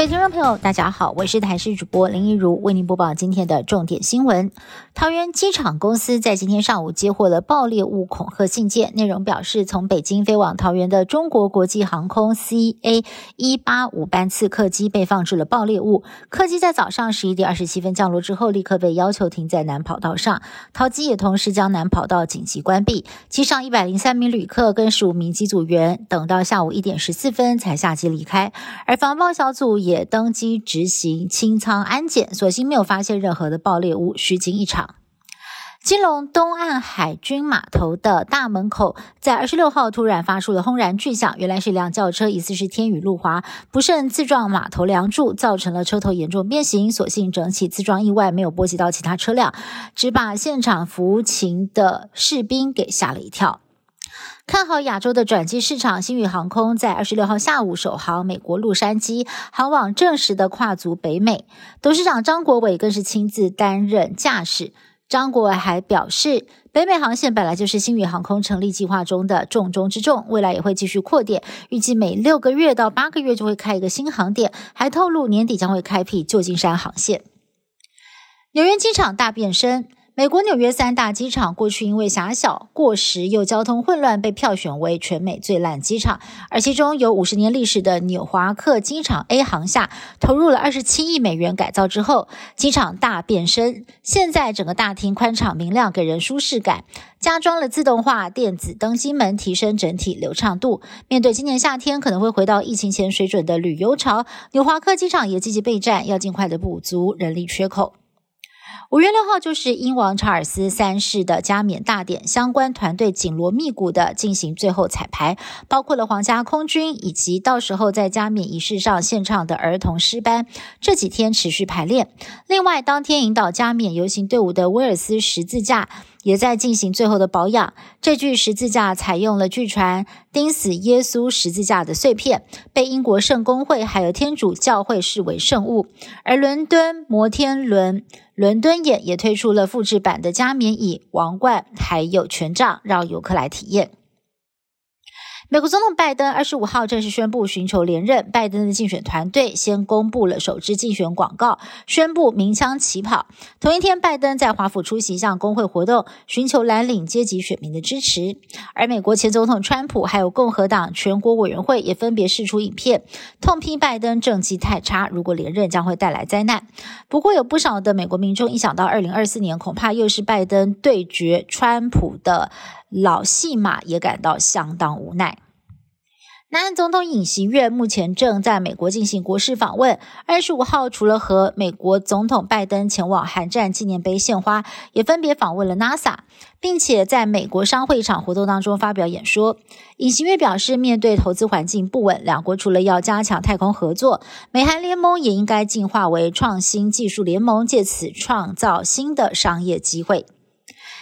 各位听众朋友，大家好，我是台视主播林一如，为您播报今天的重点新闻。桃园机场公司在今天上午接获了爆裂物恐吓信件，内容表示，从北京飞往桃园的中国国际航空 CA 一八五班次客机被放置了爆裂物。客机在早上十一点二十七分降落之后，立刻被要求停在南跑道上，桃机也同时将南跑道紧急关闭。机上一百零三名旅客跟十五名机组员等到下午一点十四分才下机离开，而防爆小组。也也登机执行清仓安检，所幸没有发现任何的爆裂物，虚惊一场。金龙东岸海军码头的大门口，在二十六号突然发出了轰然巨响，原来是一辆轿车，疑似是天宇路滑，不慎自撞码头梁柱，造成了车头严重变形。所幸整起自撞意外没有波及到其他车辆，只把现场服勤的士兵给吓了一跳。看好亚洲的转机市场，新宇航空在二十六号下午首航美国洛杉矶，航往正式的跨足北美。董事长张国伟更是亲自担任驾驶。张国伟还表示，北美航线本来就是新宇航空成立计划中的重中之重，未来也会继续扩点，预计每六个月到八个月就会开一个新航点。还透露年底将会开辟旧金山航线。纽约机场大变身。美国纽约三大机场过去因为狭小、过时又交通混乱，被票选为全美最烂机场。而其中有五十年历史的纽华克机场 A 航厦，投入了二十七亿美元改造之后，机场大变身。现在整个大厅宽敞明亮，给人舒适感。加装了自动化电子登机门，提升整体流畅度。面对今年夏天可能会回到疫情前水准的旅游潮，纽华克机场也积极备战，要尽快的补足人力缺口。五月六号就是英王查尔斯三世的加冕大典，相关团队紧锣密鼓的进行最后彩排，包括了皇家空军以及到时候在加冕仪式上献唱的儿童诗班，这几天持续排练。另外，当天引导加冕游行队伍的威尔斯十字架。也在进行最后的保养。这具十字架采用了据传钉死耶稣十字架的碎片，被英国圣公会还有天主教会视为圣物。而伦敦摩天轮伦敦眼也推出了复制版的加冕椅、王冠还有权杖，让游客来体验。美国总统拜登二十五号正式宣布寻求连任。拜登的竞选团队先公布了首支竞选广告，宣布鸣枪起跑。同一天，拜登在华府出席一项工会活动，寻求蓝领阶级选民的支持。而美国前总统川普还有共和党全国委员会也分别释出影片，痛批拜登政绩太差，如果连任将会带来灾难。不过，有不少的美国民众一想到二零二四年恐怕又是拜登对决川普的老戏码，也感到相当无奈。南韩总统尹锡悦目前正在美国进行国事访问。二十五号，除了和美国总统拜登前往韩战纪念碑献花，也分别访问了 NASA，并且在美国商会场活动当中发表演说。尹锡悦表示，面对投资环境不稳，两国除了要加强太空合作，美韩联盟也应该进化为创新技术联盟，借此创造新的商业机会。